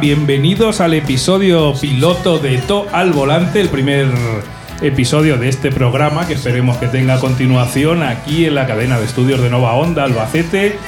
Bienvenidos al episodio piloto de To al Volante, el primer episodio de este programa que esperemos que tenga continuación aquí en la cadena de estudios de Nova Onda, Albacete.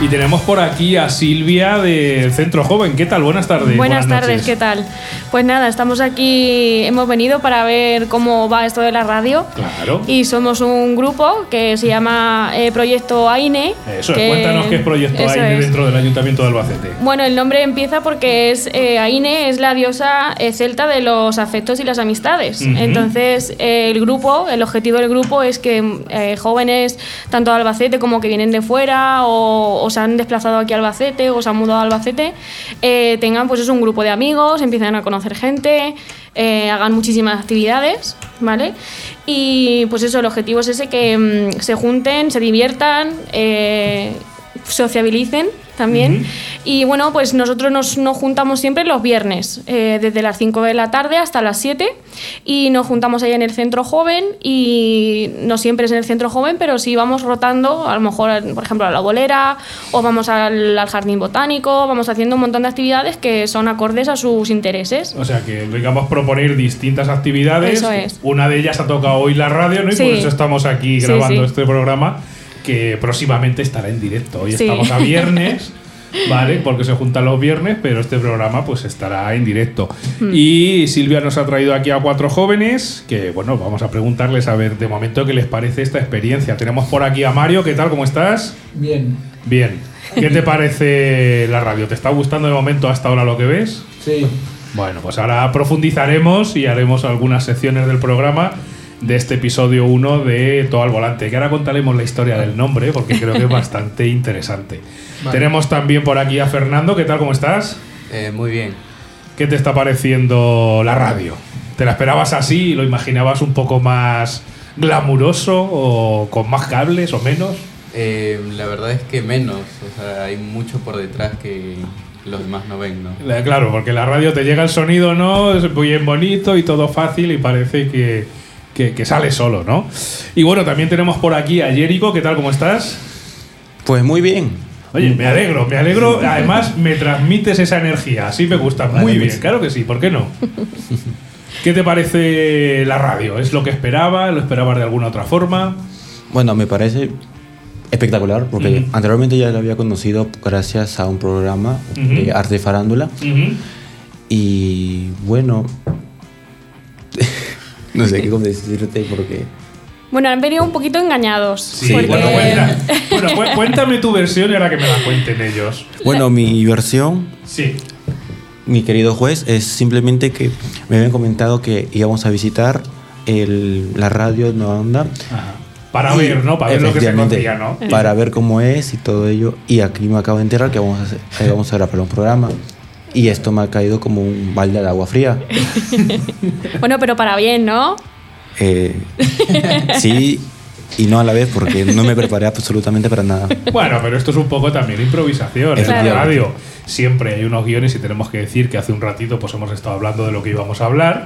Y tenemos por aquí a Silvia del Centro Joven. ¿Qué tal? Buenas tardes. Buenas, tardes, ¿qué tal? Pues nada, estamos aquí, hemos venido para ver cómo va esto de la radio. Claro. Y somos un grupo que se llama eh, Proyecto AINE. Eso, que- cuéntanos qué es Proyecto AINE es. dentro del Ayuntamiento de Albacete. Bueno, el nombre empieza porque es eh, Aine es la diosa eh, celta de los afectos y las amistades. Entonces, eh, el grupo, el objetivo del grupo es que jóvenes, tanto de Albacete como que vienen de fuera o, o se han desplazado aquí a Albacete o se han mudado a Albacete, eh, tengan pues es un grupo de amigos, empiezan a conocer gente, eh, hagan muchísimas actividades, ¿vale? Y pues eso, el objetivo es ese, que mm, se junten, se diviertan, eh, sociabilicen también. Y bueno, pues nosotros nos, nos juntamos siempre los viernes, eh, desde las 5 de la tarde hasta las 7, y nos juntamos ahí en el centro joven, y no siempre es en el centro joven, pero sí vamos rotando, a lo mejor, por ejemplo, a la bolera, o vamos al, al jardín botánico, vamos haciendo un montón de actividades que son acordes a sus intereses. O sea que digamos proponer distintas actividades. Eso es. Una de ellas ha tocado hoy la radio, ¿no? Y Sí. por eso estamos aquí Sí, grabando sí. este programa que próximamente estará en directo. Hoy Sí. estamos a viernes. Vale, porque se juntan los viernes, pero este programa pues estará en directo. Hmm. Y Silvia nos ha traído aquí a cuatro jóvenes que, bueno, vamos a preguntarles a ver de momento qué les parece esta experiencia. Tenemos por aquí a Mario, ¿qué tal? ¿Cómo estás? Bien, Bien. ¿Qué te parece la radio? ¿Te está gustando de momento hasta ahora lo que ves? sí. Bueno, pues ahora profundizaremos y haremos algunas secciones del programa de este episodio 1 de Todo al Volante, que ahora contaremos la historia del nombre porque creo que es bastante interesante. Vale. Tenemos también por aquí a Fernando, ¿qué tal? ¿Cómo estás? Eh, muy bien. ¿Qué te está pareciendo la radio? ¿Te la esperabas así? ¿Lo imaginabas un poco más glamuroso o con más cables o menos? Eh, la verdad es que menos, o sea, hay mucho por detrás que los demás no ven, ¿no? La- Claro, porque la radio te llega el sonido, ¿no? Es muy bien bonito y todo fácil y parece que, que- que sale solo, ¿no? Y bueno, también tenemos por aquí a Jerico, ¿qué tal? ¿Cómo estás? Pues muy bien. Oye, me alegro, me alegro. Además, me transmites esa energía, así me gusta. Muy pues- bien, claro que sí, ¿por qué no? ¿Qué te parece la radio? ¿Es lo que esperaba? ¿Lo esperabas de alguna otra forma? Bueno, me parece espectacular porque anteriormente ya lo había conocido gracias a un programa de arte y farándula y bueno, no sé qué decirte porque Bueno, han venido un poquito engañados. Sí, porque- bueno, cuenta- bueno, cu- cuéntame tu versión y ahora que me la cuenten ellos. bueno, mi versión, Sí. mi querido juez, es simplemente que me habían comentado que íbamos a visitar el- la radio Nueva Onda Ajá. Para Y- ver, ¿no? Para ver lo que se conocía, ¿no? Para ver cómo es y todo ello. Y aquí me acabo de enterar que vamos a, hacer- vamos a grabar un programa. Y esto me ha caído como un balde de agua fría. Bueno, pero para bien, ¿no? Eh, sí y no a la vez porque no me preparé absolutamente para nada. Bueno, pero esto es un poco también improvisación. En la radio siempre hay unos guiones y tenemos que decir que hace un ratito pues hemos estado hablando de lo que íbamos a hablar,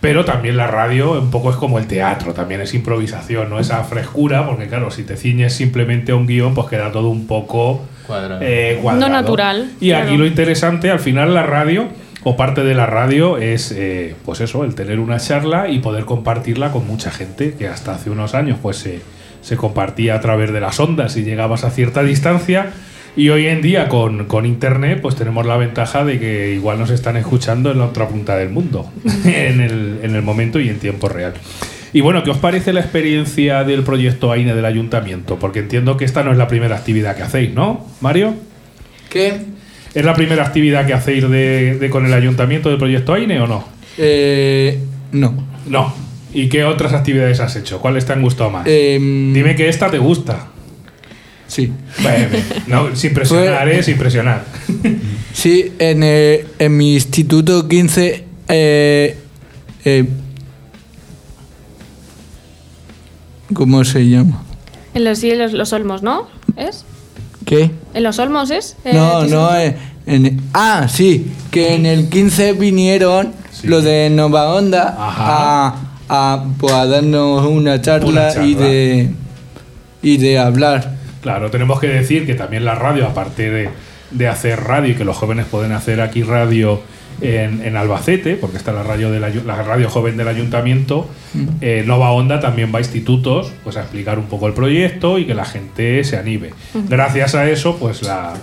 pero también la radio un poco es como el teatro, también es improvisación, no esa frescura, porque claro, si te ciñes simplemente a un guion pues queda todo un poco Cuadrado. eh, cuadrado. No natural, Y aquí lo interesante, al final la radio o parte de la radio es eh, pues eso, el tener una charla y poder compartirla con mucha gente que hasta hace unos años pues se, se compartía a través de las ondas y llegabas a cierta distancia y hoy en día con, con internet pues tenemos la ventaja de que igual nos están escuchando en la otra punta del mundo en el, en el momento y en tiempo real. Y bueno, ¿qué os parece la experiencia del proyecto AINE del ayuntamiento? Porque entiendo que esta no es la primera actividad que hacéis, ¿no, Mario? ¿Qué? ¿Es la primera actividad que hacéis de, de con el ayuntamiento del proyecto AINE o no? Eh, no. No. ¿Y qué otras actividades has hecho? ¿Cuáles te han gustado más? Em, Dime que esta te gusta. Sí. Vale. No, sin presionar, Fue- ¿eh? Sin presionar. Sí, en, eh, en mi instituto 15. ¿Cómo se llama? En los, sí, en los, los olmos, ¿no? ¿Es? ¿Qué? ¿En los olmos es? Eh, No, ¿qué no, eh, en- ah, sí, que en el 15 vinieron Sí. los de Nova Onda a, a, pues, a darnos una charla, Una charla. y de y de hablar. Claro, tenemos que decir que también la radio, aparte de, de hacer radio y que los jóvenes pueden hacer aquí radio en, en Albacete, porque está la radio, del ayu- la radio joven del ayuntamiento, eh, Nova Onda también va a institutos pues, a explicar un poco el proyecto y que la gente se anime. Gracias a eso, pues la,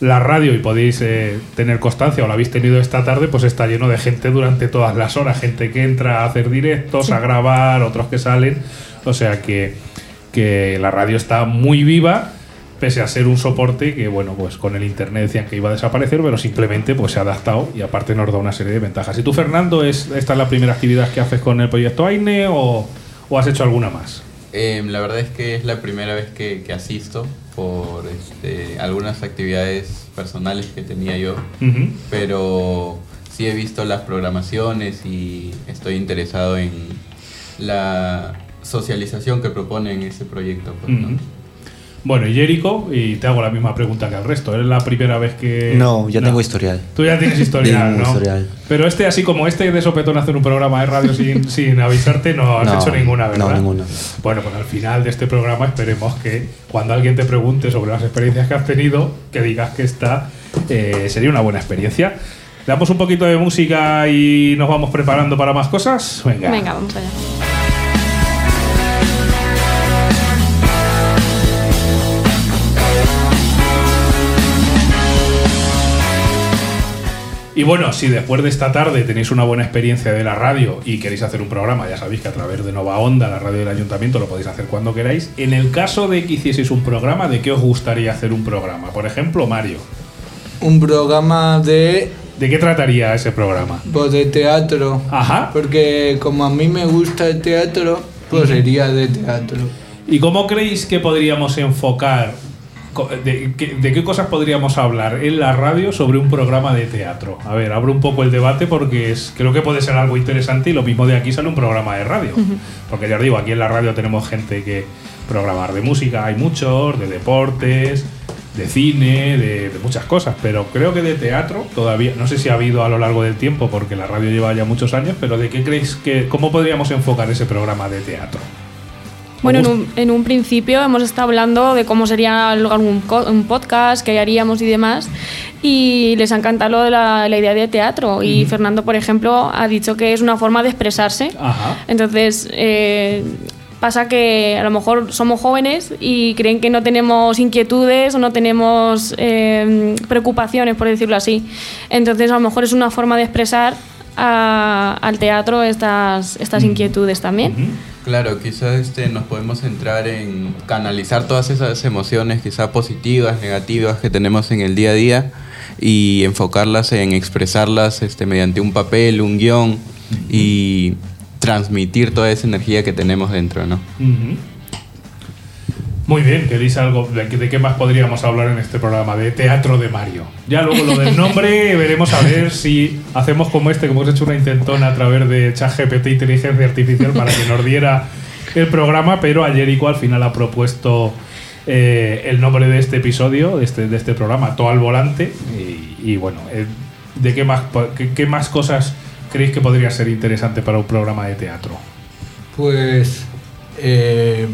la radio, y podéis eh, tener constancia, o la habéis tenido esta tarde, pues está lleno de gente durante todas las horas, gente que entra a hacer directos, a grabar, otros que salen, o sea que, que la radio está muy viva pese a ser un soporte que, bueno, pues con el internet decían que iba a desaparecer, pero simplemente pues se ha adaptado y aparte nos da una serie de ventajas. ¿Y tú, Fernando, es, esta es la primera actividad que haces con el proyecto AINE o, o has hecho alguna más? Em, la verdad es que es la primera vez que, que asisto por este, algunas actividades personales que tenía yo, pero sí he visto las programaciones y estoy interesado en la socialización que proponen ese proyecto. pues. Bueno, y Jericho, y te hago la misma pregunta que al resto. ¿Es la primera vez que.? No, ya tengo historial. Tú ya tienes historial, Tengo ¿no? historial. Pero este, así como este de sopetón hacer un programa de radio sin, sin avisarte, no has No, hecho ninguna, ¿verdad? no, ninguna. Bueno, pues al final de este programa esperemos que cuando alguien te pregunte sobre las experiencias que has tenido, que digas que esta eh, sería una buena experiencia. Le damos un poquito de música y nos vamos preparando para más cosas. Venga. Venga, vamos allá. Y bueno, si después de esta tarde tenéis una buena experiencia de la radio y queréis hacer un programa, ya sabéis que a través de Nova Onda, la radio del ayuntamiento, lo podéis hacer cuando queráis. En el caso de que hicieseis un programa, ¿de qué os gustaría hacer un programa? Por ejemplo, Mario. Un programa de, ¿De qué trataría ese programa? pues, de teatro. Ajá. Porque como a mí me gusta el teatro, pues sería de teatro. ¿Y cómo creéis que podríamos enfocar, de, qué- de qué cosas podríamos hablar en la radio sobre un programa de teatro? A ver, abro un poco el debate porque es, creo que puede ser algo interesante y lo mismo de aquí sale un programa de radio. Porque ya os digo, aquí en la radio tenemos gente que programar de música, hay muchos, de deportes, de cine, de, de muchas cosas, pero creo que de teatro todavía, no sé si ha habido a lo largo del tiempo porque la radio lleva ya muchos años, pero ¿de qué creéis que, cómo podríamos enfocar ese programa de teatro? Bueno, en un, en un principio hemos estado hablando de cómo sería algún un podcast que haríamos y demás, y les ha encantado lo de la, la idea de teatro. Y Fernando, por ejemplo, ha dicho que es una forma de expresarse. Ajá. Entonces, eh, pasa que a lo mejor somos jóvenes y creen que no tenemos inquietudes o no tenemos eh, preocupaciones, por decirlo así. Entonces, a lo mejor es una forma de expresar a- al teatro estas, estas inquietudes también. Claro, quizás este, nos podemos centrar en canalizar todas esas emociones, quizás positivas, negativas que tenemos en el día a día y enfocarlas en expresarlas este, mediante un papel, un guion y transmitir toda esa energía que tenemos dentro, ¿no? Muy bien, ¿queréis algo? ¿De, qué- más podríamos hablar en este programa? De teatro de Mario. Ya luego lo del nombre veremos a ver si hacemos como este, que hemos hecho una intentona a través de ChatGPT Inteligencia Artificial para que nos diera el programa, pero igual al final ha propuesto eh, el nombre de este episodio, de este, de este programa, Todo al Volante. Y, bueno, eh, ¿de qué más, qué, qué más cosas creéis que podría ser interesante para un programa de teatro? Pues, eh,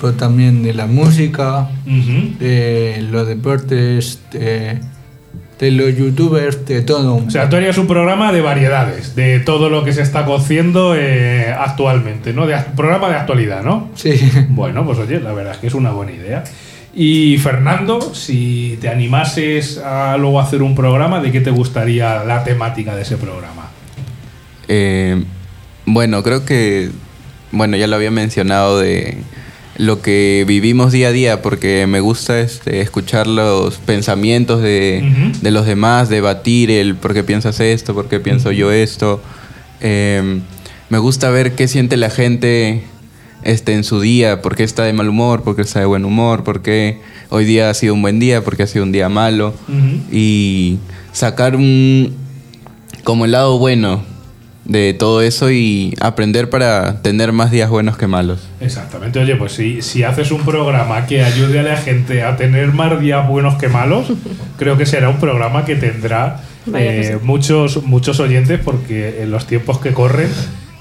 pues también de la música, Ujú. de los deportes, de, de los youtubers, de todo. un O sea, tú harías un programa de variedades, de todo lo que se está cociendo eh, actualmente, ¿no? De programa de actualidad, ¿no? Sí. Bueno, pues oye, la verdad es que es una buena idea. Y Fernando, si te animases a luego hacer un programa, ¿de qué te gustaría la temática de ese programa? Eh, bueno, creo que, bueno, ya lo había mencionado de lo que vivimos día a día, porque me gusta este, escuchar los pensamientos de, de los demás, debatir el por qué piensas esto, por qué pienso yo esto. Eh, me gusta ver qué siente la gente este, en su día, por qué está de mal humor, por qué está de buen humor, por qué hoy día ha sido un buen día, por qué ha sido un día malo. Y sacar un como el lado bueno de todo eso y aprender para tener más días buenos que malos. Exactamente, oye, pues si, si haces un programa que ayude a la gente a tener más días buenos que malos, creo que será un programa que tendrá que eh, sí. muchos, muchos oyentes porque en los tiempos que corren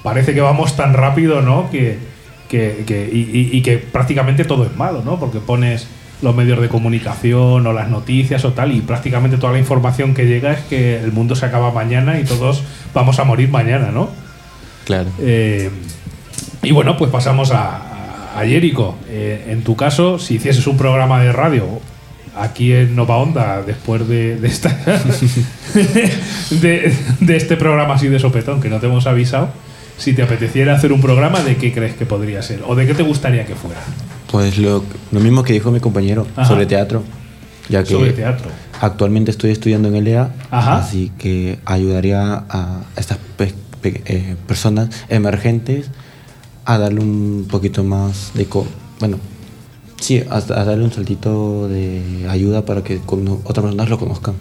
parece que vamos tan rápido, ¿no? Que, que, que- y, y- y que prácticamente todo es malo, ¿no? Porque pones los medios de comunicación o las noticias o tal, y prácticamente toda la información que llega es que el mundo se acaba mañana y todos vamos a morir mañana, ¿no? Claro. Eh, y bueno, pues pasamos a, a Jericho. Eh, en tu caso, si hicieses un programa de radio aquí en Nova Onda, después de, de esta de, de este programa así de sopetón que no te hemos avisado, si te apeteciera hacer un programa, ¿de qué crees que podría ser? ¿O de qué te gustaría que fuera? Pues lo, lo mismo que dijo mi compañero Ajá. sobre teatro. Ya que Sobre teatro. actualmente estoy estudiando en el EA, Ajá. así que ayudaría a estas pe- pe- eh, personas emergentes a darle un poquito más de... co- bueno, sí, a, a darle un saltito de ayuda para que otras personas lo conozcan.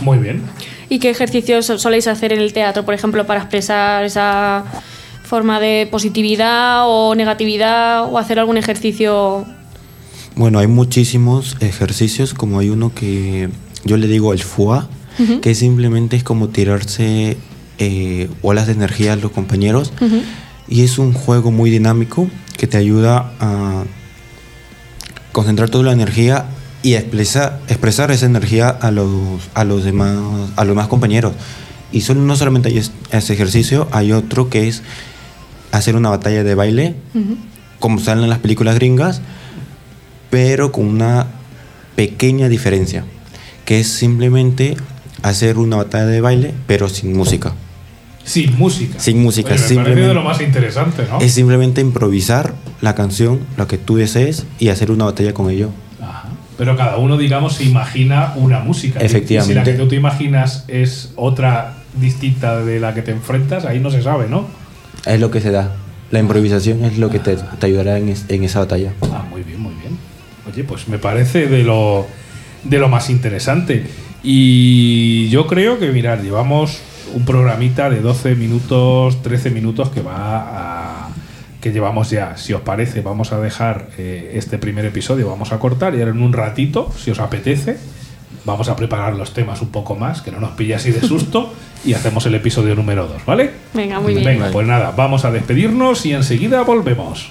Muy bien. ¿Y qué ejercicios so- soléis hacer en el teatro, por ejemplo, para expresar esa forma de positividad o negatividad o hacer algún ejercicio? Bueno, hay muchísimos ejercicios, como hay uno que yo le digo el FUA, que simplemente es como tirarse eh, olas de energía a los compañeros. Y es un juego muy dinámico que te ayuda a concentrar toda la energía y a expresar, expresar esa energía a los, a los demás a los demás compañeros. Y solo, no solamente hay es- ese ejercicio, hay otro que es hacer una batalla de baile, como salen en las películas gringas, pero con una pequeña diferencia, que es simplemente hacer una batalla de baile, pero sin música. Sin música. Sin música, Oye, me simplemente- de lo más interesante, ¿no? Es simplemente improvisar la canción, lo que tú desees, y hacer una batalla con ello. Ajá. Pero cada uno, digamos, se imagina una música. Efectivamente. Y si la que tú te imaginas es otra distinta de la que te enfrentas, ahí no se sabe, ¿no? Es lo que se da. La improvisación es lo que te, te ayudará en, es- en esa batalla. Ah, muy bien, muy bien. Oye, pues me parece de lo, de lo más interesante. Y yo creo que, mirad, llevamos un programita de 12 minutos, 13 minutos que va a. que llevamos ya. Si os parece, vamos a dejar eh, este primer episodio, vamos a cortar y ahora en un ratito, si os apetece, vamos a preparar los temas un poco más, que no nos pille así de susto, y hacemos el episodio número 2, ¿vale? Venga, muy bien. Venga, pues nada, vamos a despedirnos y enseguida volvemos.